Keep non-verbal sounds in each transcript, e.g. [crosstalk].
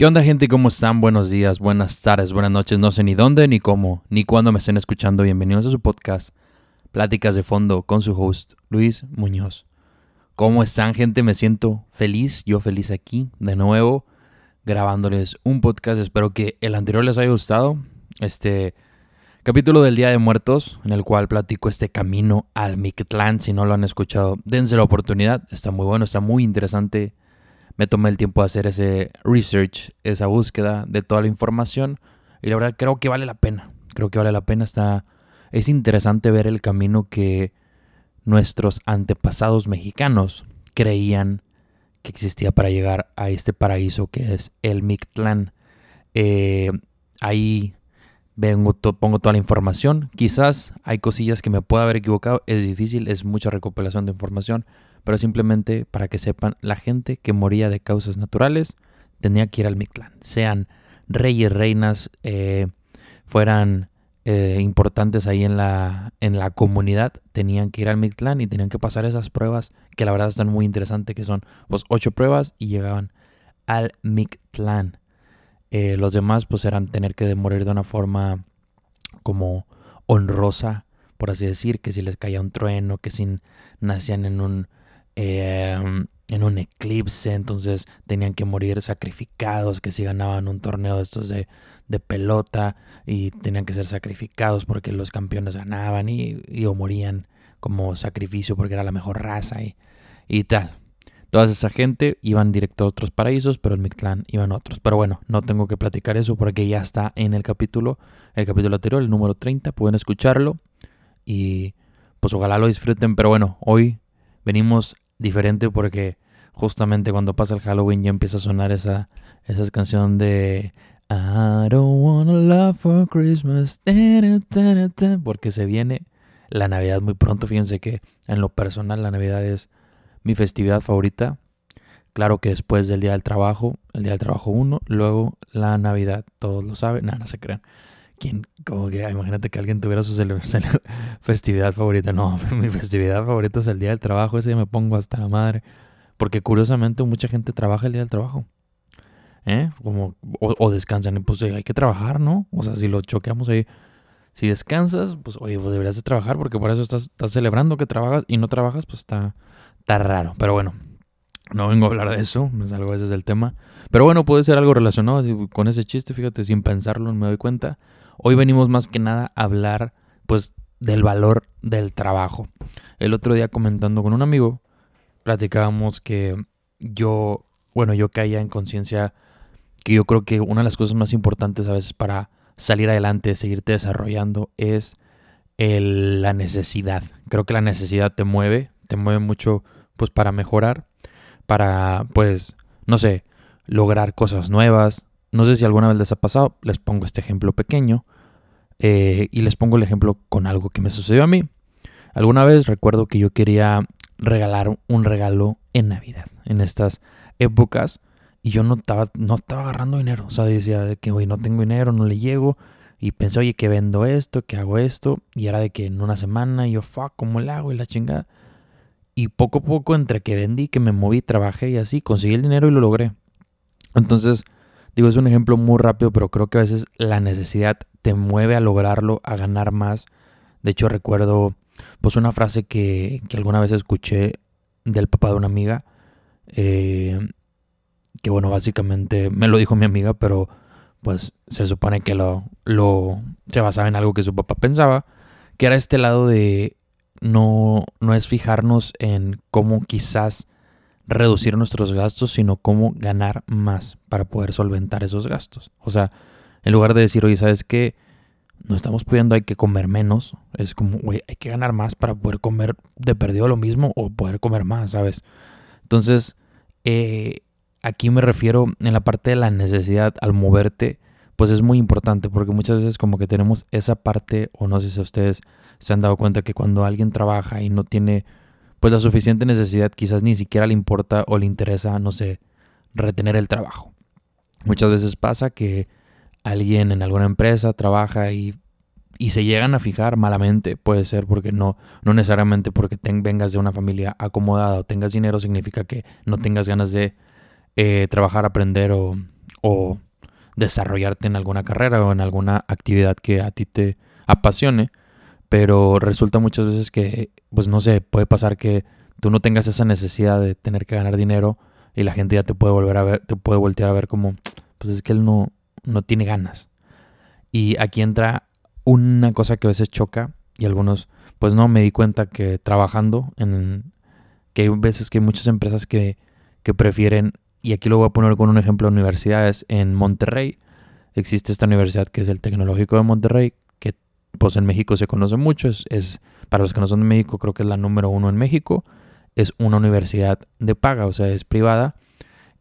¿Qué onda gente? ¿Cómo están? Buenos días, buenas tardes, buenas noches. No sé ni dónde, ni cómo, ni cuándo me estén escuchando. Bienvenidos a su podcast, Pláticas de Fondo, con su host, Luis Muñoz. ¿Cómo están gente? Me siento feliz, yo feliz aquí, de nuevo, grabándoles un podcast. Espero que el anterior les haya gustado. Este capítulo del Día de Muertos, en el cual platico este camino al Mictlán. Si no lo han escuchado, dense la oportunidad. Está muy bueno, está muy interesante me tomé el tiempo de hacer ese research, esa búsqueda de toda la información y la verdad creo que vale la pena. Creo que vale la pena. Está, es interesante ver el camino que nuestros antepasados mexicanos creían que existía para llegar a este paraíso que es el Mictlán. Eh, ahí vengo, pongo toda la información. Quizás hay cosillas que me pueda haber equivocado. Es difícil, es mucha recopilación de información pero simplemente para que sepan, la gente que moría de causas naturales tenía que ir al Mictlán, sean reyes, reinas, eh, fueran eh, importantes ahí en la, en la comunidad, tenían que ir al Mictlán y tenían que pasar esas pruebas que la verdad están muy interesantes, que son pues ocho pruebas y llegaban al Mictlán. Eh, los demás pues eran tener que morir de una forma como honrosa, por así decir, que si les caía un trueno, que si nacían en un Em, en un eclipse, entonces tenían que morir sacrificados, que si ganaban un torneo de estos de, pelota y tenían que ser sacrificados porque los campeones ganaban y, o morían como sacrificio porque era la mejor raza y, y tal. Toda esa gente iban directo a otros paraísos, pero en Mictlán iban otros. Pero bueno, no tengo que platicar eso porque ya está en el capítulo, el capítulo anterior, el número 30, pueden escucharlo y pues ojalá lo disfruten. Pero bueno, hoy venimos diferente porque justamente cuando pasa el Halloween ya empieza a sonar esa, esa canción de I don't wanna love for Christmas. Porque se viene la Navidad muy pronto. Fíjense que en lo personal la Navidad es mi festividad favorita. Claro que después del Día del Trabajo, el Día del Trabajo 1, luego la Navidad, todos lo saben, nada, no se crean. Como que imagínate que alguien tuviera su [laughs] festividad favorita. No, [laughs] mi festividad favorita es el día del trabajo. Ese me pongo hasta la madre. Porque curiosamente mucha gente trabaja el día del trabajo. ¿Eh? Como, o, descansan. Y pues hay que trabajar, ¿no? O sea, si lo choqueamos ahí. Si descansas, pues oye, pues deberías de trabajar porque por eso estás, estás celebrando que trabajas y no trabajas, pues está, está raro. Pero bueno, no vengo a hablar de eso, me salgo a veces del tema. Pero bueno, puede ser algo relacionado con ese chiste, fíjate, sin pensarlo, me doy cuenta. Hoy venimos más que nada a hablar pues del valor del trabajo. El otro día comentando con un amigo, platicábamos que yo, bueno, yo caía en conciencia que yo creo que una de las cosas más importantes a veces para salir adelante, seguirte desarrollando, es la necesidad. Creo que la necesidad te mueve, te mueve mucho pues para mejorar, para pues, no sé, lograr cosas nuevas, no sé si alguna vez les ha pasado, les pongo este ejemplo pequeño eh, y les pongo el ejemplo con algo que me sucedió a mí. Alguna vez recuerdo que yo quería regalar un regalo en Navidad, en estas épocas, y yo no estaba, no estaba agarrando dinero. O sea, decía que, hoy no tengo dinero, no le llego. Y pensé, oye, que vendo esto, que hago esto. Y era de que en una semana yo, fuck, ¿cómo le hago? Y la chingada. Y poco a poco, entre que vendí, que me moví, trabajé y así, conseguí el dinero y lo logré. Entonces, Digo, es un ejemplo muy rápido, pero creo que a veces la necesidad te mueve a lograrlo, a ganar más. De hecho, recuerdo pues una frase que, alguna vez escuché del papá de una amiga, eh, que bueno, básicamente me lo dijo mi amiga, pero pues se supone que lo, lo se basaba en algo que su papá pensaba, que era este lado de no, no es fijarnos en cómo quizás reducir nuestros gastos, sino cómo ganar más para poder solventar esos gastos. O sea, en lugar de decir, oye, ¿sabes qué? No estamos pudiendo, hay que comer menos. Es como, oye, hay que ganar más para poder comer de perdido lo mismo o poder comer más, ¿sabes? Entonces, eh, aquí me refiero en la parte de la necesidad al moverte, pues es muy importante porque muchas veces como que tenemos esa parte, o no sé si ustedes se han dado cuenta que cuando alguien trabaja y no tiene pues la suficiente necesidad quizás ni siquiera le importa o le interesa, no sé, retener el trabajo. Muchas veces pasa que alguien en alguna empresa trabaja y, y se llegan a fijar malamente, puede ser porque no, no necesariamente porque vengas de una familia acomodada o tengas dinero significa que no tengas ganas de eh, trabajar, aprender o, o desarrollarte en alguna carrera o en alguna actividad que a ti te apasione, pero resulta muchas veces que, pues no sé, puede pasar que tú no tengas esa necesidad de tener que ganar dinero y la gente ya te puede volver a ver, te puede voltear a ver como, pues es que él no, no tiene ganas. Y aquí entra una cosa que a veces choca y algunos, pues no, me di cuenta que trabajando en, que hay veces que hay muchas empresas que, que prefieren, y aquí lo voy a poner con un ejemplo de universidades, en Monterrey existe esta universidad que es el Tecnológico de Monterrey, pues en México se conoce mucho, es, es para los que no son de México creo que es la número uno en México, es una universidad de paga, o sea, es privada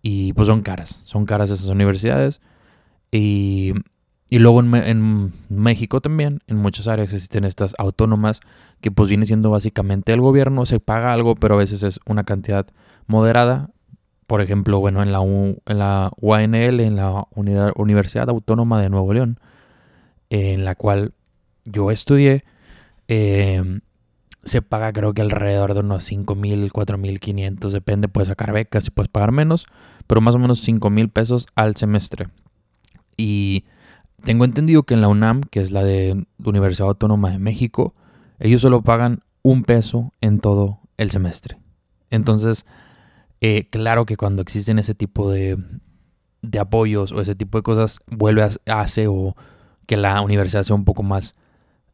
y pues son caras, son caras esas universidades y, y luego en, en, México también, en muchas áreas existen estas autónomas que pues viene siendo básicamente el gobierno, se paga algo, pero a veces es una cantidad moderada. Por ejemplo, bueno, en la, en la UANL, en la Universidad Autónoma de Nuevo León, en la cual yo estudié, eh, se paga creo que alrededor de unos 5 mil, 4 mil 500, depende, puedes sacar becas y puedes pagar menos, pero más o menos 5 mil pesos al semestre. Y tengo entendido que en la UNAM, que es la de Universidad Autónoma de México, ellos solo pagan un peso en todo el semestre. Entonces, eh, claro que cuando existen ese tipo de, de, apoyos o ese tipo de cosas, vuelve a hacer o que la universidad sea un poco más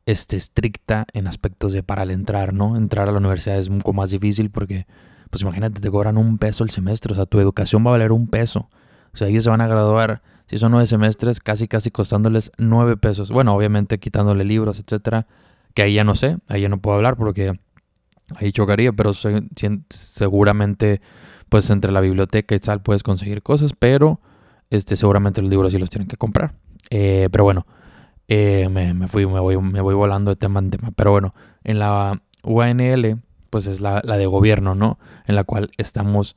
este, estricta en aspectos de para entrar, ¿no? Entrar a la universidad es un poco más difícil porque, pues imagínate, te cobran un peso el semestre, o sea, tu educación va a valer un peso. O sea, ellos se van a graduar, si son nueve semestres, casi casi costándoles nueve pesos. Bueno, obviamente quitándole libros, etcétera, que ahí ya no sé, ahí ya no puedo hablar porque ahí chocaría, pero seguramente, pues entre la biblioteca y tal puedes conseguir cosas, pero este, seguramente los libros sí los tienen que comprar. Eh, pero bueno, eh, me, fui, me voy, me voy volando de tema en tema. Pero bueno, en la UANL, pues es la, de gobierno, ¿no? En la cual estamos,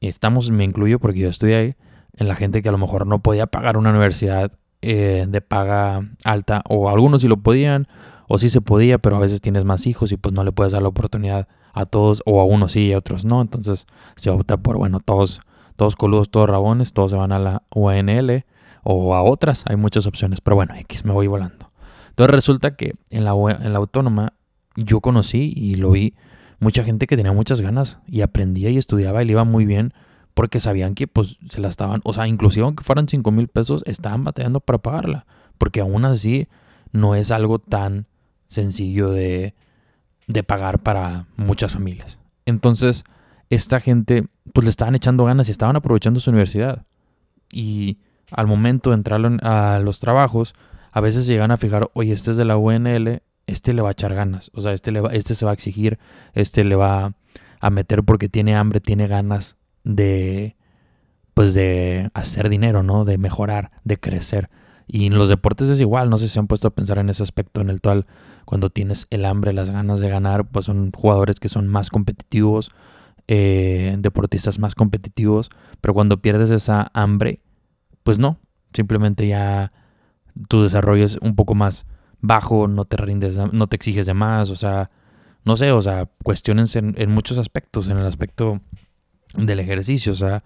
estamos, me incluyo porque yo estoy ahí, en la gente que a lo mejor no podía pagar una universidad eh, de paga alta, o algunos sí lo podían, o sí se podía, pero a veces tienes más hijos y pues no le puedes dar la oportunidad a todos, o a unos sí y a otros no. Entonces se opta por, bueno, todos, todos coludos, todos rabones, todos se van a la UANL o a otras, hay muchas opciones, pero bueno, X me voy volando. Entonces resulta que en la, en la autónoma yo conocí y lo vi mucha gente que tenía muchas ganas y aprendía y estudiaba y le iba muy bien porque sabían que pues se la estaban, o sea, inclusive aunque fueran 5 mil pesos, estaban batallando para pagarla, porque aún así no es algo tan sencillo de, de pagar para muchas familias. Entonces, esta gente pues le estaban echando ganas y estaban aprovechando su universidad. Y al momento de entrar a los trabajos, a veces llegan a fijar, oye, este es de la UNL, este le va a echar ganas, o sea, este, le va, este se va a exigir, este le va a meter porque tiene hambre, tiene ganas de, pues de hacer dinero, ¿no? De mejorar, de crecer. Y en los deportes es igual, no sé si se han puesto a pensar en ese aspecto en el cual cuando tienes el hambre, las ganas de ganar, pues son jugadores que son más competitivos, eh, deportistas más competitivos, pero cuando pierdes esa hambre, pues no, simplemente ya tu desarrollo es un poco más bajo, no te rindes, no te exiges de más, o sea, no sé, o sea, cuestiones en, en muchos aspectos, en el aspecto del ejercicio, o sea,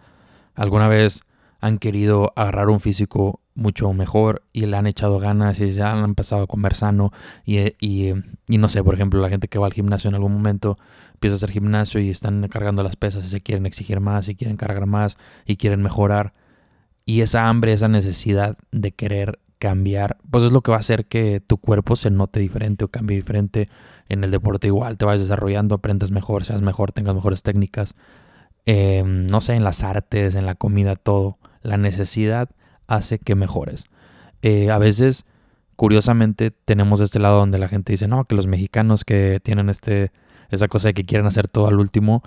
alguna vez han querido agarrar un físico mucho mejor y le han echado ganas y ya han empezado a comer sano y, y, y, no sé, por ejemplo, la gente que va al gimnasio en algún momento empieza a hacer gimnasio y están cargando las pesas y se quieren exigir más y quieren cargar más y quieren mejorar y esa hambre, esa necesidad de querer cambiar, pues es lo que va a hacer que tu cuerpo se note diferente o cambie diferente. En el deporte igual, te vas desarrollando, aprendas mejor, seas mejor, tengas mejores técnicas. Em, no sé, en las artes, en la comida, todo. La necesidad hace que mejores. Eh, a veces, curiosamente, tenemos este lado donde la gente dice, no, que los mexicanos que tienen este, esa cosa de que quieren hacer todo al último.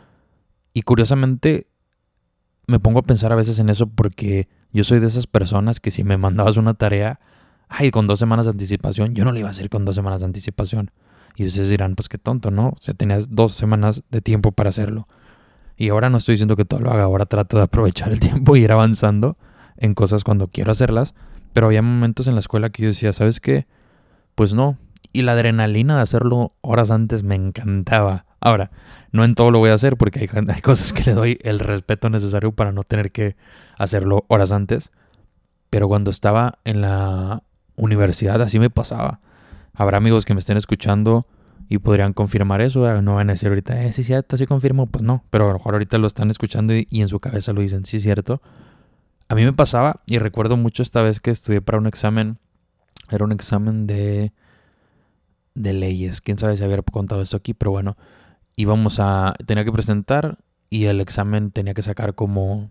Y curiosamente, me pongo a pensar a veces en eso porque yo soy de esas personas que si me mandabas una tarea, ay, con dos semanas de anticipación, yo no la iba a hacer con dos semanas de anticipación. Y ustedes dirán, pues qué tonto, ¿no? O sea, tenías dos semanas de tiempo para hacerlo. Y ahora no estoy diciendo que todo lo haga, ahora trato de aprovechar el [laughs] tiempo y ir avanzando en cosas cuando quiero hacerlas. Pero había momentos en la escuela que yo decía, ¿sabes qué? Pues no. Y la adrenalina de hacerlo horas antes me encantaba. Ahora, no en todo lo voy a hacer porque hay, cosas que le doy el respeto necesario para no tener que hacerlo horas antes. pero cuando estaba en la universidad así me pasaba. Habrá amigos que me estén escuchando y podrían confirmar eso. No van a decir ahorita, eh, sí, cierto, sí confirmo. Pues no, pero a lo mejor ahorita lo están escuchando y, en su cabeza lo dicen, sí, cierto. A mí me pasaba y recuerdo mucho esta vez que estudié para un examen. Era un examen de, de leyes. Quién sabe si había contado esto aquí, pero bueno, íbamos a. Tenía que presentar y el examen tenía que sacar como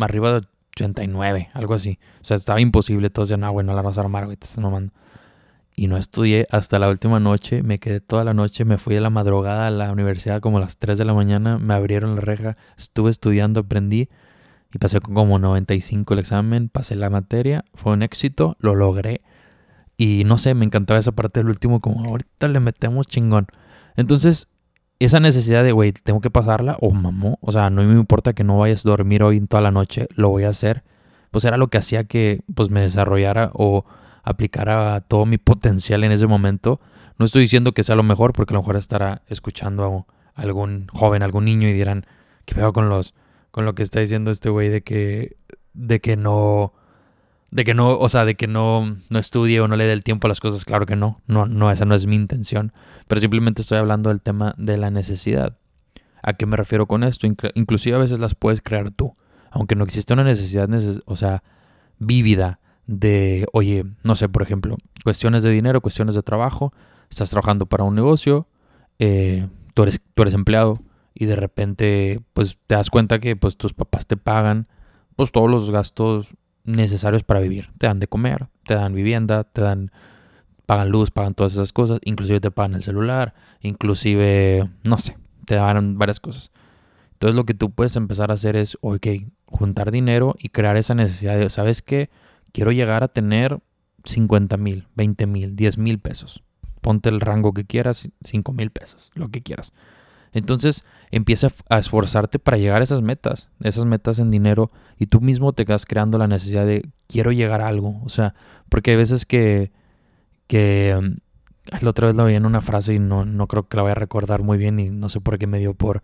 arriba de 89, algo así. O sea, estaba imposible. Todos decían, ah, bueno, la vas a armar, güey, estás mamando y no estudié hasta la última noche. Me quedé toda la noche, me fui de la madrugada a la universidad como a las 3 de la mañana, me abrieron la reja, estuve estudiando, aprendí y pasé con como 95 el examen, pasé la materia, fue un éxito, lo logré. Y no sé, me encantaba esa parte del último, como ahorita le metemos chingón. Entonces, esa necesidad de, güey, tengo que pasarla, o mamó, o sea, no me importa que no vayas a dormir hoy toda la noche, lo voy a hacer. Pues era lo que hacía que pues me desarrollara o aplicara todo mi potencial en ese momento. No estoy diciendo que sea lo mejor, porque a lo mejor estará escuchando a algún joven, algún niño y dirán, ¿qué veo con los con lo que está diciendo este güey de que de que no de que no, o sea, de que no no estudie o no le dé el tiempo a las cosas, claro que no. No no esa no es mi intención, pero simplemente estoy hablando del tema de la necesidad. ¿A qué me refiero con esto? inclusive a veces las puedes crear tú, aunque no existe una necesidad, o sea, vívida de, oye, no sé, por ejemplo, cuestiones de dinero, cuestiones de trabajo, estás trabajando para un negocio, eh, tú, eres, tú eres empleado y de repente pues te das cuenta que pues tus papás te pagan pues todos los gastos necesarios para vivir. Te dan de comer, te dan vivienda, te dan pagan luz, pagan todas esas cosas, inclusive te pagan el celular, inclusive, no sé, te dan varias cosas. Entonces lo que tú puedes empezar a hacer es, ok, juntar dinero y crear esa necesidad de, ¿sabes qué? quiero llegar a tener 50 mil, 20 mil, 10 mil pesos. Ponte el rango que quieras, 5 mil pesos, lo que quieras. Entonces empieza a esforzarte para llegar a esas metas, esas metas en dinero, y tú mismo te quedas creando la necesidad de quiero llegar a algo. O sea, porque hay veces que, que la otra vez lo vi en una frase y no, no creo que la vaya a recordar muy bien y no sé por qué me dio por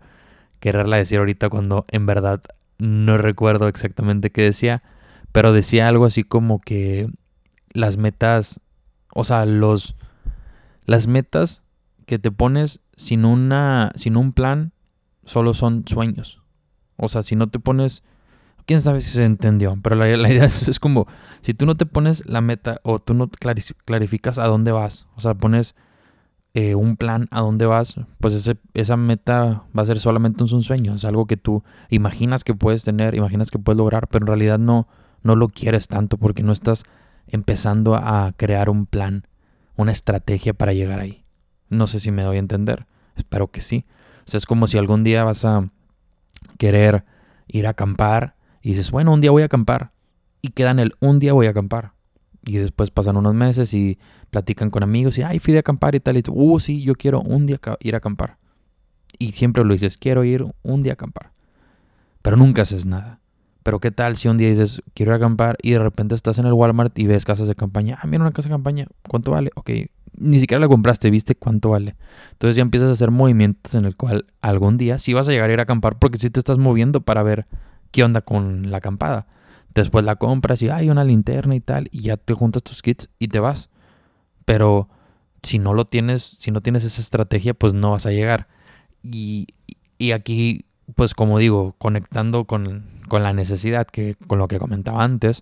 quererla decir ahorita cuando en verdad no recuerdo exactamente qué decía, pero decía algo así como que las metas, o sea, los las metas que te pones sin una sin un plan solo son sueños. O sea, si no te pones quién sabe si se entendió, pero la, idea [laughs] es, como si tú no te pones la meta o tú no clarificas a dónde vas, o sea, pones eh, un plan a dónde vas, pues ese, esa meta va a ser solamente un sueño, es algo que tú imaginas que puedes tener, imaginas que puedes lograr, pero en realidad no, no lo quieres tanto porque no estás empezando a crear un plan, una estrategia para llegar ahí. No sé si me doy a entender. Espero que sí. O sea, es como si algún día vas a querer ir a acampar y dices, bueno, un día voy a acampar. Y quedan el un día voy a acampar. Y después pasan unos meses y platican con amigos y, ay, fui de acampar y tal. Y tú, uh, sí, yo quiero un día ir a acampar. Y siempre lo dices, quiero ir un día a acampar. Pero nunca haces nada. Pero qué tal si un día dices, quiero ir a acampar y de repente estás en el Walmart y ves casas de campaña. Ah, mira una casa de campaña, ¿cuánto vale? Ok, ni siquiera la compraste, viste cuánto vale. Entonces ya empiezas a hacer movimientos en el cual algún día sí vas a llegar a ir a acampar porque sí te estás moviendo para ver qué onda con la acampada. Después la compras y hay una linterna y tal y ya te juntas tus kits y te vas. Pero si no lo tienes, si no tienes esa estrategia, pues no vas a llegar. Y, y aquí, pues como digo, conectando con con la necesidad, que con lo que comentaba antes,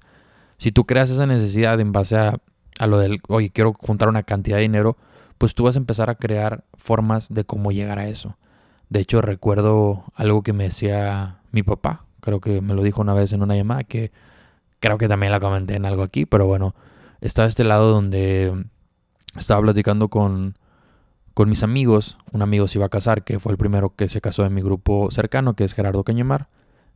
si tú creas esa necesidad en base a, a lo del, oye, quiero juntar una cantidad de dinero, pues tú vas a empezar a crear formas de cómo llegar a eso. De hecho, recuerdo algo que me decía mi papá, creo que me lo dijo una vez en una llamada, que creo que también la comenté en algo aquí, pero bueno, estaba este lado donde estaba platicando con, con mis amigos, un amigo se iba a casar, que fue el primero que se casó en mi grupo cercano, que es Gerardo Cañemar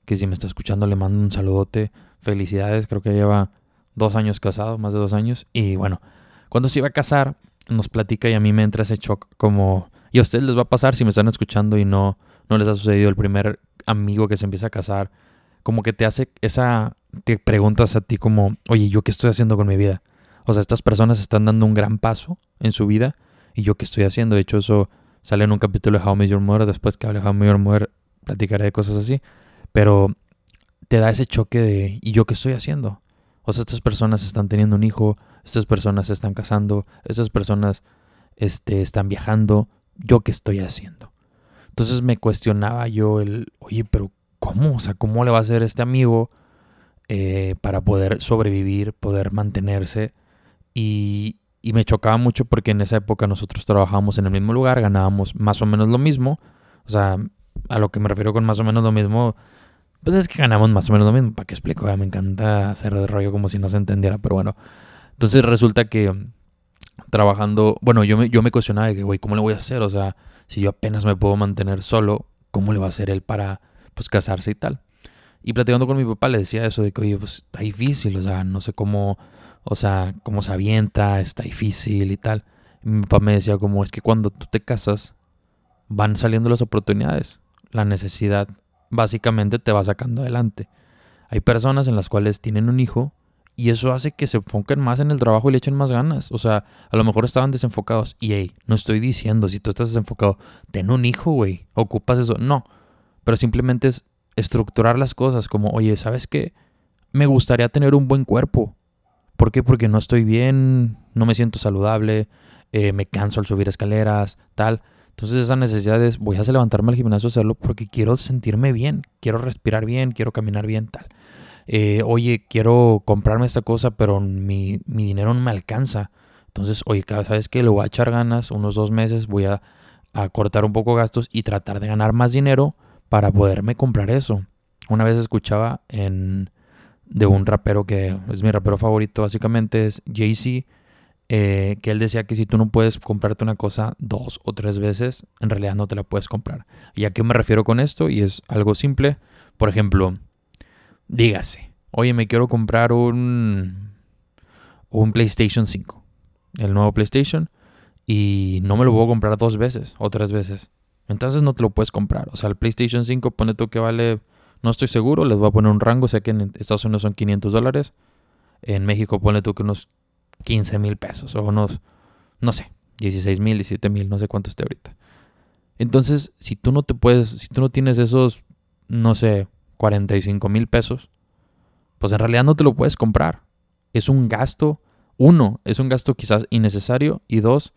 que si me está escuchando le mando un saludote. Felicidades, creo que lleva dos años casado, más de dos años. Y bueno, cuando se iba a casar, nos platica y a mí me entra ese shock como... Y a ustedes les va a pasar si me están escuchando y no, no les ha sucedido el primer amigo que se empieza a casar. Como que te hace esa... Te preguntas a ti como, oye, ¿yo qué estoy haciendo con mi vida? O sea, estas personas están dando un gran paso en su vida y yo qué estoy haciendo. De hecho, eso sale en un capítulo de How Me Your Mother. Después que hable de How Me Your Mother, platicaré de cosas así. Pero te da ese choque de, ¿y yo qué estoy haciendo? O sea, estas personas están teniendo un hijo, estas personas se están casando, estas personas este, están viajando. ¿Yo qué estoy haciendo? Entonces me cuestionaba yo el, oye, pero ¿cómo? O sea, ¿cómo le va a hacer este amigo eh, para poder sobrevivir, poder mantenerse? Y, y me chocaba mucho porque en esa época nosotros trabajábamos en el mismo lugar, ganábamos más o menos lo mismo. O sea, a lo que me refiero con más o menos lo mismo, pues es que ganamos más o menos lo mismo. ¿Para qué explico? me encanta hacer de rollo como si no se entendiera, pero bueno. Entonces resulta que trabajando, bueno, yo me, yo me cuestionaba de que, güey, ¿cómo le voy a hacer? O sea, si yo apenas me puedo mantener solo, ¿cómo le va a hacer él para, pues, casarse y tal? Y platicando con mi papá le decía eso de que, oye, pues está difícil, o sea, no sé cómo, o sea, cómo se avienta, está difícil y tal. Y mi papá me decía como, es que cuando tú te casas, van saliendo las oportunidades. La necesidad básicamente te va sacando adelante. Hay personas en las cuales tienen un hijo y eso hace que se enfoquen más en el trabajo y le echen más ganas. O sea, a lo mejor estaban desenfocados. Y hey, no estoy diciendo, si tú estás desenfocado, ten un hijo, güey. Ocupas eso. No. Pero simplemente es estructurar las cosas como, oye, ¿sabes qué? Me gustaría tener un buen cuerpo. ¿Por qué? Porque no estoy bien, no me siento saludable, eh, me canso al subir escaleras, tal. Entonces esa necesidad es, voy a levantarme al gimnasio a hacerlo porque quiero sentirme bien, quiero respirar bien, quiero caminar bien, tal. Eh, oye, quiero comprarme esta cosa, pero mi, dinero no me alcanza. Entonces, oye, ¿sabes qué? Le voy a echar ganas, unos dos meses, voy a, cortar un poco gastos y tratar de ganar más dinero para poderme comprar eso. Una vez escuchaba en, de un rapero que es mi rapero favorito, básicamente es Jay-Z, eh, que él decía que si tú no puedes comprarte una cosa dos o tres veces, en realidad no te la puedes comprar. ¿Y a qué me refiero con esto? Y es algo simple. Por ejemplo, dígase, oye, me quiero comprar un, un PlayStation 5, el nuevo PlayStation, y no me lo puedo comprar dos veces o tres veces. Entonces no te lo puedes comprar. O sea, el PlayStation 5, pone tú que vale, no estoy seguro, les voy a poner un rango, sé que en Estados Unidos son 500 dólares. En México pone tú que unos 15 mil pesos o unos, no sé, 16 mil, 17 mil, no sé cuánto esté ahorita. Entonces, si tú no te puedes, si tú no tienes esos, no sé, 45 mil pesos, pues en realidad no te lo puedes comprar. Es un gasto, uno, es un gasto quizás innecesario y dos,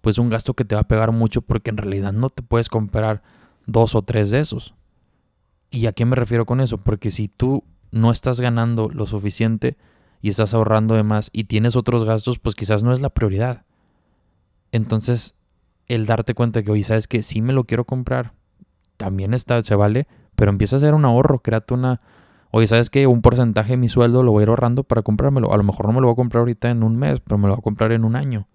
pues un gasto que te va a pegar mucho porque en realidad no te puedes comprar dos o tres de esos. ¿Y a qué me refiero con eso? Porque si tú no estás ganando lo suficiente y estás ahorrando de más y tienes otros gastos, pues quizás no es la prioridad. Entonces, el darte cuenta que, hoy sabes que sí me lo quiero comprar, también está, se vale, pero empieza a hacer un ahorro, créate una... Oye, ¿sabes que Un porcentaje de mi sueldo lo voy a ir ahorrando para comprármelo. A lo mejor no me lo voy a comprar ahorita en un mes, pero me lo voy a comprar en un año.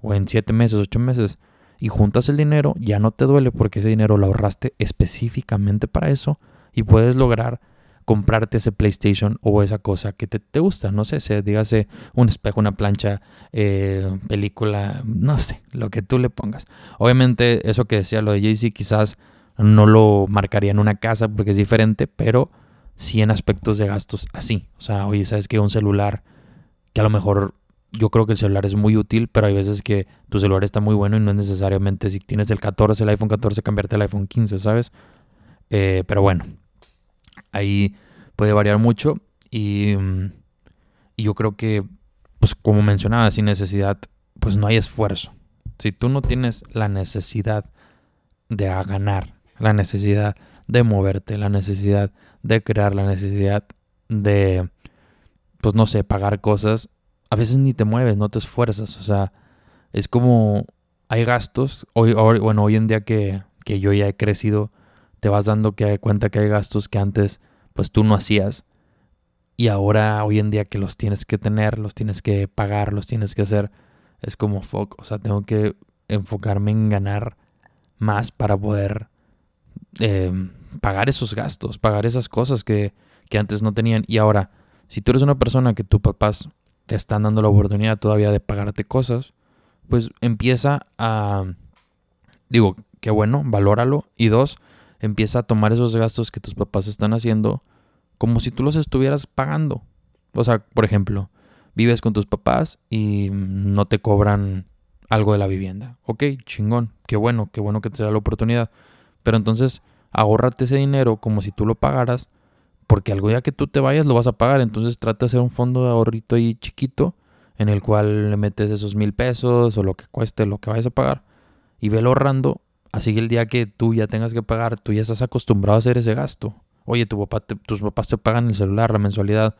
O en siete meses, ocho meses. Y juntas el dinero, ya no te duele porque ese dinero lo ahorraste específicamente para eso. Y puedes lograr comprarte ese PlayStation o esa cosa que te, gusta. No sé, se, dígase un espejo, una plancha, eh, película, no sé, lo que tú le pongas. Obviamente, eso que decía lo de Jay-Z quizás no lo marcaría en una casa porque es diferente, pero sí en aspectos de gastos así. O sea, oye, sabes que un celular, que a lo mejor yo creo que el celular es muy útil, pero hay veces que tu celular está muy bueno y no es necesariamente si tienes el 14, el iPhone 14, cambiarte el iPhone 15, ¿sabes? Eh, pero bueno, ahí puede variar mucho y, y yo creo que, pues como mencionaba, sin necesidad, pues no hay esfuerzo. Si tú no tienes la necesidad de ganar, la necesidad de moverte, la necesidad de crear, la necesidad de, pues no sé, pagar cosas, a veces ni te mueves, no te esfuerzas, o sea, es como hay gastos, hoy, bueno, hoy en día que, que yo ya he crecido, te vas dando que cuenta que hay gastos que antes pues tú no hacías y ahora hoy en día que los tienes que tener, los tienes que pagar, los tienes que hacer, es como fuck, o sea, tengo que enfocarme en ganar más para poder Em, pagar esos gastos, pagar esas cosas que, que antes no tenían. Y ahora, si tú eres una persona que tus papás te están dando la oportunidad todavía de pagarte cosas, pues empieza a, digo, qué bueno, valóralo. Y dos, empieza a tomar esos gastos que tus papás están haciendo como si tú los estuvieras pagando. O sea, por ejemplo, vives con tus papás y no te cobran algo de la vivienda. Ok, chingón, qué bueno, qué bueno que te da la oportunidad. Pero entonces, ahorrate ese dinero como si tú lo pagaras porque algún día que tú te vayas lo vas a pagar. Entonces trata de hacer un fondo de ahorrito ahí chiquito en el cual le metes esos mil pesos o lo que cueste, lo que vayas a pagar y velo ahorrando. Así que el día que tú ya tengas que pagar, tú ya estás acostumbrado a hacer ese gasto. Oye, tu papá tus papás te pagan el celular, la mensualidad,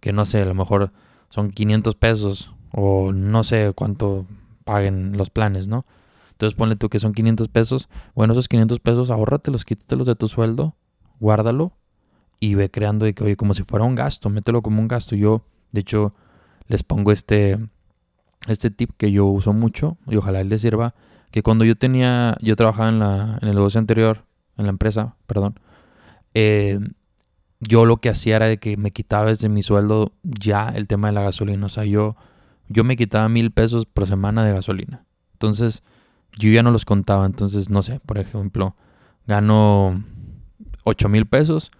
que no sé, a lo mejor son 500 pesos o no sé cuánto paguen los planes, ¿no? Entonces ponle tú que son 500 pesos. Bueno, esos 500 pesos ahórratelos, quítatelos de tu sueldo, guárdalo y ve creando de que, oye, como si fuera un gasto, mételo como un gasto. Yo, de hecho, les pongo este, este tip que yo uso mucho y ojalá él les sirva, que cuando yo tenía, yo trabajaba en, la, en el negocio anterior, en la empresa, perdón, eh, yo lo que hacía era de que me quitaba desde mi sueldo ya el tema de la gasolina. O sea, yo, yo me quitaba mil pesos por semana de gasolina. Entonces, yo ya no los contaba. Entonces, no sé, por ejemplo, gano ocho mil pesos,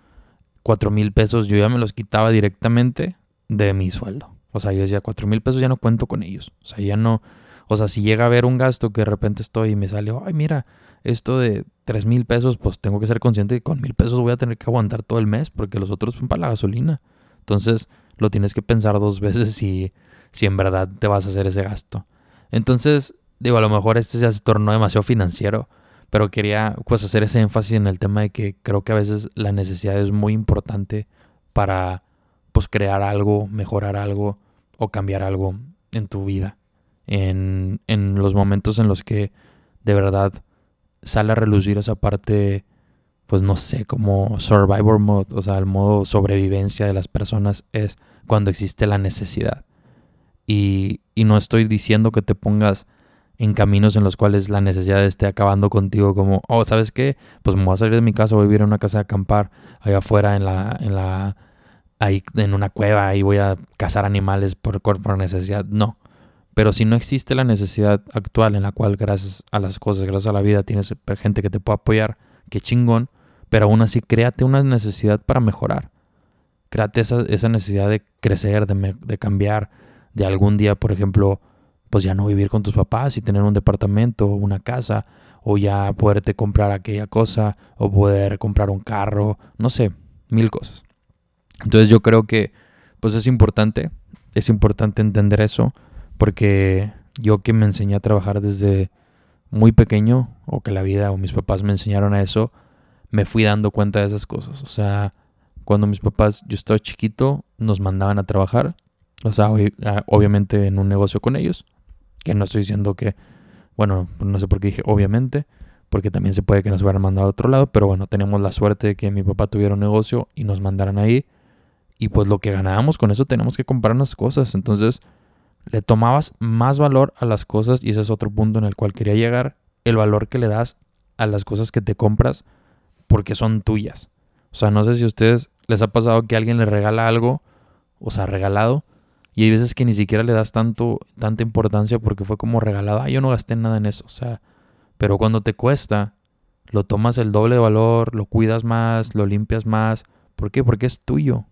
cuatro mil pesos yo ya me los quitaba directamente de mi sueldo. O sea, yo decía, cuatro mil pesos ya no cuento con ellos. O sea, ya no, o sea, si llega a haber un gasto que de repente estoy y me sale, ay, mira, esto de tres mil pesos, pues tengo que ser consciente que con mil pesos voy a tener que aguantar todo el mes porque los otros son para la gasolina. Entonces, lo tienes que pensar dos veces si, si en verdad te vas a hacer ese gasto. Entonces, digo, a lo mejor este ya se tornó demasiado financiero, pero quería pues hacer ese énfasis en el tema de que creo que a veces la necesidad es muy importante para pues crear algo, mejorar algo o cambiar algo en tu vida. En, en los momentos en los que de verdad sale a relucir esa parte, pues no sé, como survivor mode, o sea, el modo sobrevivencia de las personas es cuando existe la necesidad. Y, y no estoy diciendo que te pongas en caminos en los cuales la necesidad esté acabando contigo, como, oh, ¿sabes qué? Pues me voy a salir de mi casa, voy a vivir en una casa de acampar allá afuera en la, en la ahí en una cueva y voy a cazar animales por, por necesidad. No. Pero si no existe la necesidad actual en la cual gracias a las cosas, gracias a la vida, tienes gente que te puede apoyar, qué chingón, pero aún así créate una necesidad para mejorar. Créate esa, esa necesidad de crecer, de, de cambiar, de algún día, por ejemplo, pues ya no vivir con tus papás y tener un departamento, una casa, o ya poderte comprar aquella cosa, o poder comprar un carro, no sé, mil cosas. Entonces yo creo que pues es importante, es importante entender eso, porque yo que me enseñé a trabajar desde muy pequeño, o que la vida o mis papás me enseñaron a eso, me fui dando cuenta de esas cosas. O sea, cuando mis papás, yo estaba chiquito, nos mandaban a trabajar, o sea, obviamente en un negocio con ellos, que no estoy diciendo que, bueno, no sé por qué dije obviamente, porque también se puede que nos hubieran mandado a otro lado, pero bueno, tenemos la suerte de que mi papá tuviera un negocio y nos mandaran ahí y pues lo que ganábamos con eso tenemos que comprar unas cosas. Entonces le tomabas más valor a las cosas y ese es otro punto en el cual quería llegar. El valor que le das a las cosas que te compras porque son tuyas. O sea, no sé si a ustedes les ha pasado que alguien le regala algo, o sea, regalado, y hay veces que ni siquiera le das tanto, tanta importancia porque fue como regalado. Ah, yo no gasté nada en eso. O sea, pero cuando te cuesta, lo tomas el doble de valor, lo cuidas más, lo limpias más. ¿Por qué? Porque es tuyo.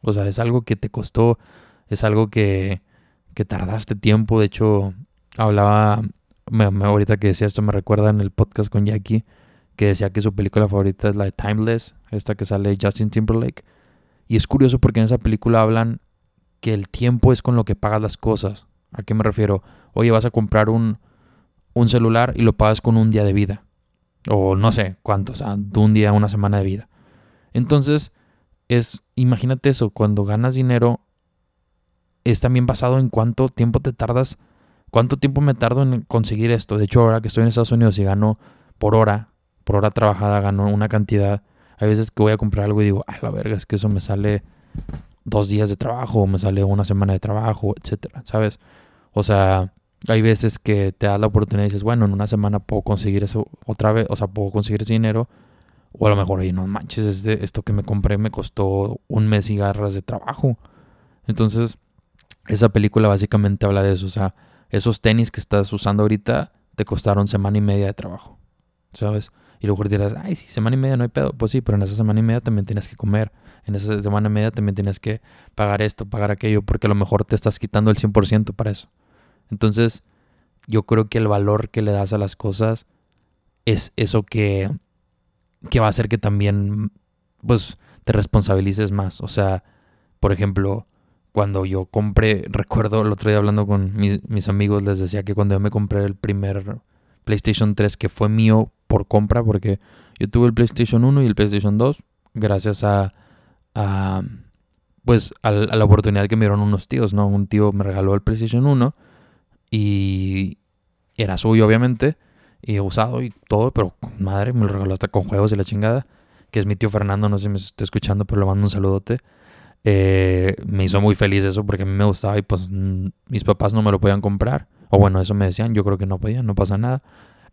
O sea, es algo que te costó, es algo que, que tardaste tiempo. De hecho, hablaba, me, ahorita que decía esto, me recuerda en el podcast con Jackie, que decía que su película favorita es la de Timeless, esta que sale Justin Timberlake. Y es curioso porque en esa película hablan que el tiempo es con lo que pagas las cosas. ¿A qué me refiero? Oye, vas a comprar un, un celular y lo pagas con un día de vida. O no sé cuánto, o sea, un día, una semana de vida. Entonces, es, imagínate eso, cuando ganas dinero, es también basado en cuánto tiempo te tardas, cuánto tiempo me tardo en conseguir esto. De hecho, ahora que estoy en Estados Unidos y gano por hora, por hora trabajada, gano una cantidad. Hay veces que voy a comprar algo y digo, a la verga, es que eso me sale dos días de trabajo, me sale una semana de trabajo, etcétera, ¿sabes? O sea, hay veces que te das la oportunidad y dices, bueno, en una semana puedo conseguir eso otra vez, o sea, puedo conseguir ese dinero o a lo mejor, oye, no manches, esto que me compré me costó un mes y garras de trabajo. Entonces, esa película básicamente habla de eso. O sea, esos tenis que estás usando ahorita te costaron semana y media de trabajo. ¿Sabes? Y luego dirás, ay, sí, semana y media no hay pedo. Pues sí, pero en esa semana y media también tienes que comer. En esa semana y media también tienes que pagar esto, pagar aquello, porque a lo mejor te estás quitando el 100% para eso. Entonces, yo creo que el valor que le das a las cosas es eso que que va a hacer que también, pues, te responsabilices más. O sea, por ejemplo, cuando yo compré, recuerdo el otro día hablando con mis, amigos, les decía que cuando yo me compré el primer PlayStation 3 que fue mío por compra, porque yo tuve el PlayStation 1 y el PlayStation 2 gracias a, pues a, la oportunidad que me dieron unos tíos, ¿no? Un tío me regaló el PlayStation 1 y era suyo obviamente y usado y todo, pero madre, me lo regaló hasta con juegos y la chingada, que es mi tío Fernando, no sé si me está escuchando, pero le mando un saludote. Eh, me hizo muy feliz eso porque a mí me gustaba y pues mis papás no me lo podían comprar. O bueno, eso me decían, yo creo que no podían, no pasa nada.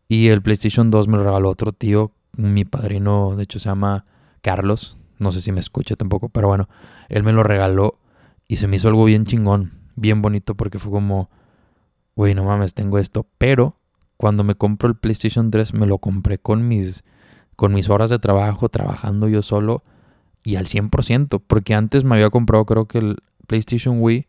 Y el PlayStation 2 me lo regaló otro tío, mi padrino, de hecho se llama Carlos, no sé si me escucha tampoco, pero bueno, él me lo regaló y se me hizo algo bien chingón, bien bonito porque fue como, güey, no mames, tengo esto. Pero cuando me compro el PlayStation 3 me lo compré con mis, con mis horas de trabajo, trabajando yo solo y al 100%, porque antes me había comprado creo que el PlayStation Wii,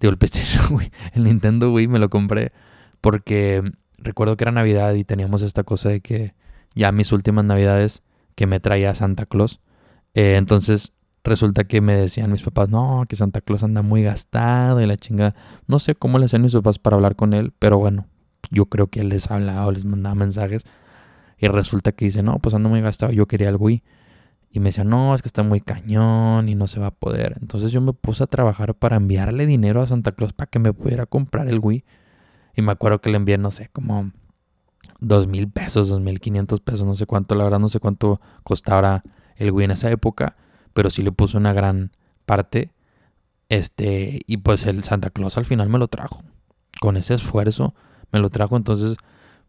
digo el PlayStation [laughs] Wii, el Nintendo Wii me lo compré porque recuerdo que era Navidad y teníamos esta cosa de que ya mis últimas Navidades que me traía Santa Claus eh, entonces resulta que me decían mis papás, no, que Santa Claus anda muy gastado y la chingada. No sé cómo le hacían mis papás para hablar con él, pero bueno, yo creo que él les hablaba o les mandaba mensajes. Y resulta que dice, no, pues ando muy gastado, yo quería el Wii. Y me decía, no, es que está muy cañón y no se va a poder. Entonces yo me puse a trabajar para enviarle dinero a Santa Claus para que me pudiera comprar el Wii. Y me acuerdo que le envié, no sé, como dos mil pesos, dos mil quinientos pesos, no sé cuánto, la verdad no sé cuánto costaba el güey en esa época, pero sí le puso una gran parte. Este, y pues el Santa Claus al final me lo trajo. Con ese esfuerzo me lo trajo, entonces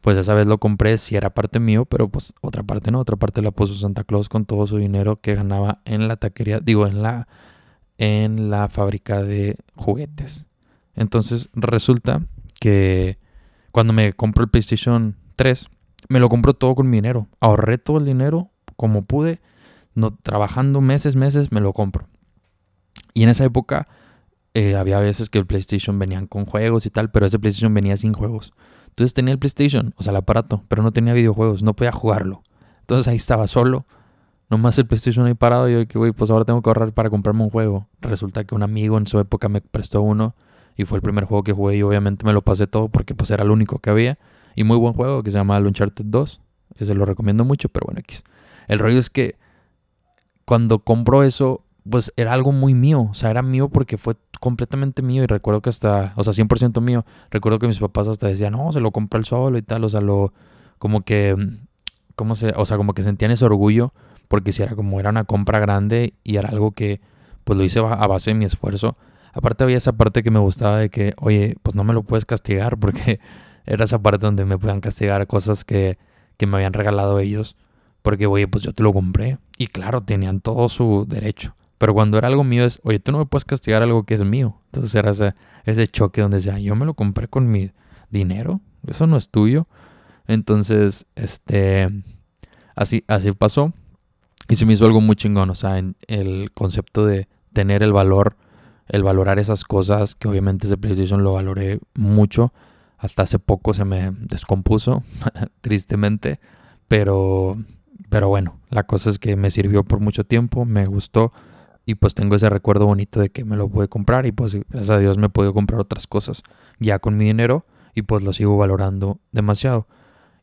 pues esa vez lo compré, si era parte mío, pero pues otra parte no, otra parte la puso Santa Claus con todo su dinero que ganaba en la taquería, digo, en la en la fábrica de juguetes. Entonces resulta que cuando me compro el PlayStation 3, me lo compro todo con mi dinero. Ahorré todo el dinero como pude no, trabajando meses, meses, me lo compro. Y en esa época eh, había veces que el PlayStation venían con juegos y tal, pero ese PlayStation venía sin juegos. Entonces tenía el PlayStation, o sea, el aparato, pero no tenía videojuegos, no podía jugarlo. Entonces ahí estaba solo, nomás el PlayStation ahí parado. Y yo dije, güey, pues ahora tengo que ahorrar para comprarme un juego. Resulta que un amigo en su época me prestó uno y fue el primer juego que jugué y obviamente me lo pasé todo porque pues era el único que había. Y muy buen juego que se llama Uncharted 2. Ese lo recomiendo mucho, pero bueno, X. El rollo es que cuando compro eso, pues era algo muy mío. O sea, era mío porque fue completamente mío. Y recuerdo que hasta, o sea, 100% mío. Recuerdo que mis papás hasta decían, no, se lo compré el solo y tal. O sea, lo, como que, ¿cómo se? O sea, como que sentían ese orgullo. Porque si era como, era una compra grande y era algo que, pues lo hice a base de mi esfuerzo. Aparte había esa parte que me gustaba de que, oye, pues no me lo puedes castigar [laughs] porque era esa parte donde me podían castigar cosas que, que me habían regalado ellos. Porque, oye, pues yo te lo compré. Y claro, tenían todo su derecho. Pero cuando era algo mío es, oye, tú no me puedes castigar algo que es mío. Entonces era ese, ese choque donde decía, yo me lo compré con mi dinero. Eso no es tuyo. Entonces, este, así, así pasó. Y se me hizo algo muy chingón. O sea, en el concepto de tener el valor, el valorar esas cosas, que obviamente ese PlayStation lo valoré mucho. Hasta hace poco se me descompuso, [laughs] tristemente. Pero pero bueno, la cosa es que me sirvió por mucho tiempo, me gustó y pues tengo ese recuerdo bonito de que me lo pude comprar y pues gracias a Dios me pude comprar otras cosas ya con mi dinero y pues lo sigo valorando demasiado.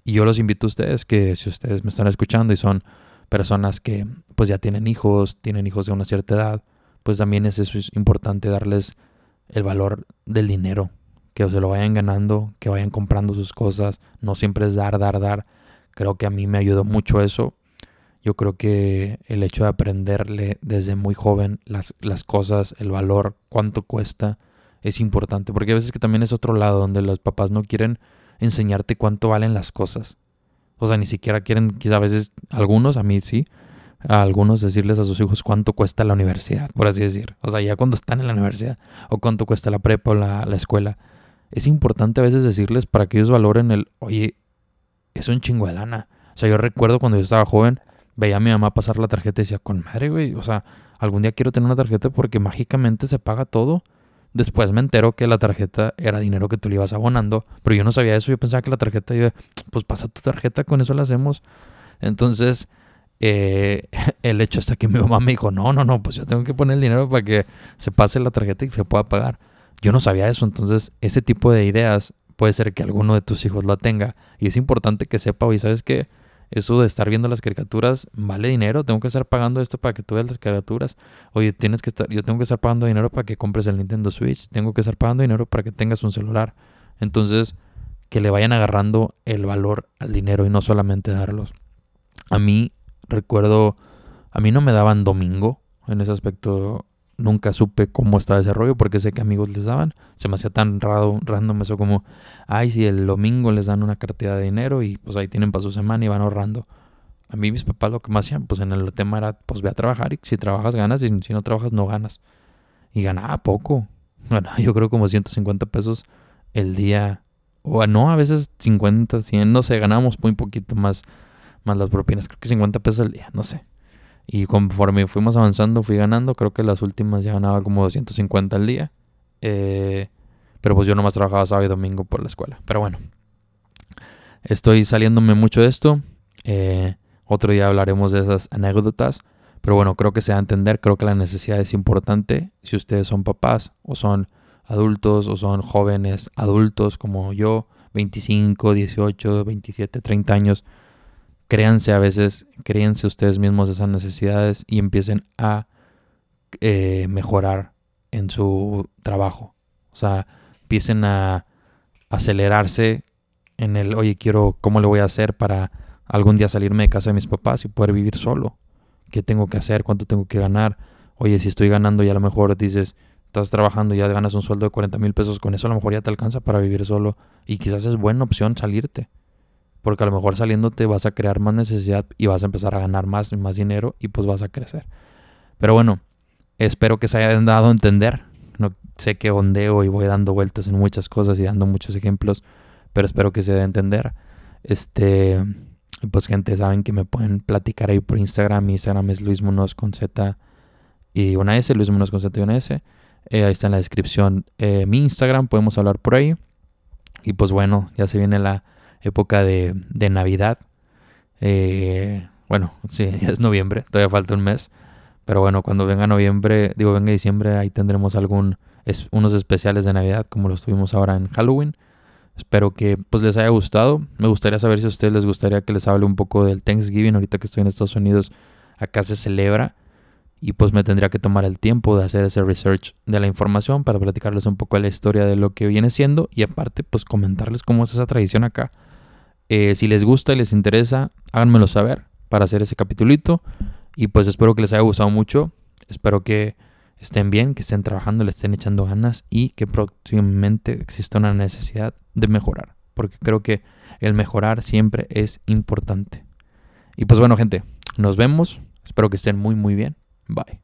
Y yo los invito a ustedes que si ustedes me están escuchando y son personas que pues ya tienen hijos, tienen hijos de una cierta edad, pues también es eso es importante darles el valor del dinero, que se lo vayan ganando, que vayan comprando sus cosas, no siempre es dar, dar, dar. Creo que a mí me ayudó mucho eso yo creo que el hecho de aprenderle desde muy joven las, las cosas, el valor, cuánto cuesta, es importante. Porque a veces que también es otro lado donde los papás no quieren enseñarte cuánto valen las cosas. O sea, ni siquiera quieren, quizá a veces, algunos, a mí sí, a algunos decirles a sus hijos cuánto cuesta la universidad, por así decir. O sea, ya cuando están en la universidad, o cuánto cuesta la prepa o la, la escuela. Es importante a veces decirles para que ellos valoren el, oye, es un chingo de lana. O sea, yo recuerdo cuando yo estaba joven, veía a mi mamá pasar la tarjeta y decía, con madre, güey, o sea, algún día quiero tener una tarjeta porque mágicamente se paga todo. Después me entero que la tarjeta era dinero que tú le ibas abonando, pero yo no sabía eso, yo pensaba que la tarjeta, iba, pues pasa tu tarjeta, con eso la hacemos. Entonces, eh, [laughs] el hecho hasta que mi mamá me dijo, no, no, no, pues yo tengo que poner el dinero para que se pase la tarjeta y se pueda pagar. Yo no sabía eso, entonces ese tipo de ideas puede ser que alguno de tus hijos la tenga y es importante que sepa, oye, ¿sabes qué? Eso de estar viendo las caricaturas vale dinero, tengo que estar pagando esto para que tú veas las caricaturas. Oye, tienes que estar, yo tengo que estar pagando dinero para que compres el Nintendo Switch, tengo que estar pagando dinero para que tengas un celular. Entonces, que le vayan agarrando el valor al dinero y no solamente darlos. A mí recuerdo, a mí no me daban domingo en ese aspecto. Nunca supe cómo estaba ese rollo porque sé que amigos les daban. Se me hacía tan raro, random eso como, ay, si el domingo les dan una cantidad de dinero y pues ahí tienen para su semana y van ahorrando. A mí mis papás lo que me hacían, pues en el tema era, pues ve a trabajar y si trabajas ganas y si no trabajas no ganas. Y ganaba poco. Bueno, yo creo como 150 pesos el día. O no, a veces 50, 100, no sé, ganábamos muy poquito más más las propinas. Creo que 50 pesos al día, no sé. Y conforme fuimos avanzando, fui ganando. Creo que las últimas ya ganaba como 250 al día. Eh, pero pues yo nomás trabajaba sábado y domingo por la escuela. Pero bueno, estoy saliéndome mucho de esto. Eh, otro día hablaremos de esas anécdotas. Pero bueno, creo que se va a entender. Creo que la necesidad es importante. Si ustedes son papás o son adultos o son jóvenes adultos como yo, 25, 18, 27, 30 años créanse a veces, créanse ustedes mismos esas necesidades y empiecen a eh, mejorar en su trabajo. O sea, empiecen a acelerarse en el, oye, quiero, ¿cómo le voy a hacer para algún día salirme de casa de mis papás y poder vivir solo? ¿Qué tengo que hacer? ¿Cuánto tengo que ganar? Oye, si estoy ganando y a lo mejor dices, estás trabajando y ya ganas un sueldo de 40 mil pesos, con eso a lo mejor ya te alcanza para vivir solo y quizás es buena opción salirte. Porque a lo mejor saliéndote vas a crear más necesidad y vas a empezar a ganar más y más dinero y pues vas a crecer. Pero bueno, espero que se hayan dado a entender. No sé que ondeo y voy dando vueltas en muchas cosas y dando muchos ejemplos, pero espero que se dé a entender. Este, pues gente, saben que me pueden platicar ahí por Instagram. Mi Instagram es Luis con Z y una S, Luis Munoz y una S. Eh, ahí está en la descripción eh, mi Instagram, podemos hablar por ahí. Y pues bueno, ya se viene la época de, de Navidad. Eh, bueno, sí, [laughs] ya es noviembre, todavía falta un mes. Pero bueno, cuando venga noviembre, digo, venga diciembre, ahí tendremos algún, es, unos especiales de Navidad como los tuvimos ahora en Halloween. Espero que pues les haya gustado. Me gustaría saber si a ustedes les gustaría que les hable un poco del Thanksgiving. Ahorita que estoy en Estados Unidos, acá se celebra. Y pues me tendría que tomar el tiempo de hacer ese research de la información para platicarles un poco de la historia de lo que viene siendo. Y aparte, pues comentarles cómo es esa tradición acá. Eh, si les gusta y les interesa, háganmelo saber para hacer ese capitulito. Y pues espero que les haya gustado mucho. Espero que estén bien, que estén trabajando, le estén echando ganas y que próximamente exista una necesidad de mejorar. Porque creo que el mejorar siempre es importante. Y pues bueno, gente, nos vemos. Espero que estén muy, muy bien. Bye.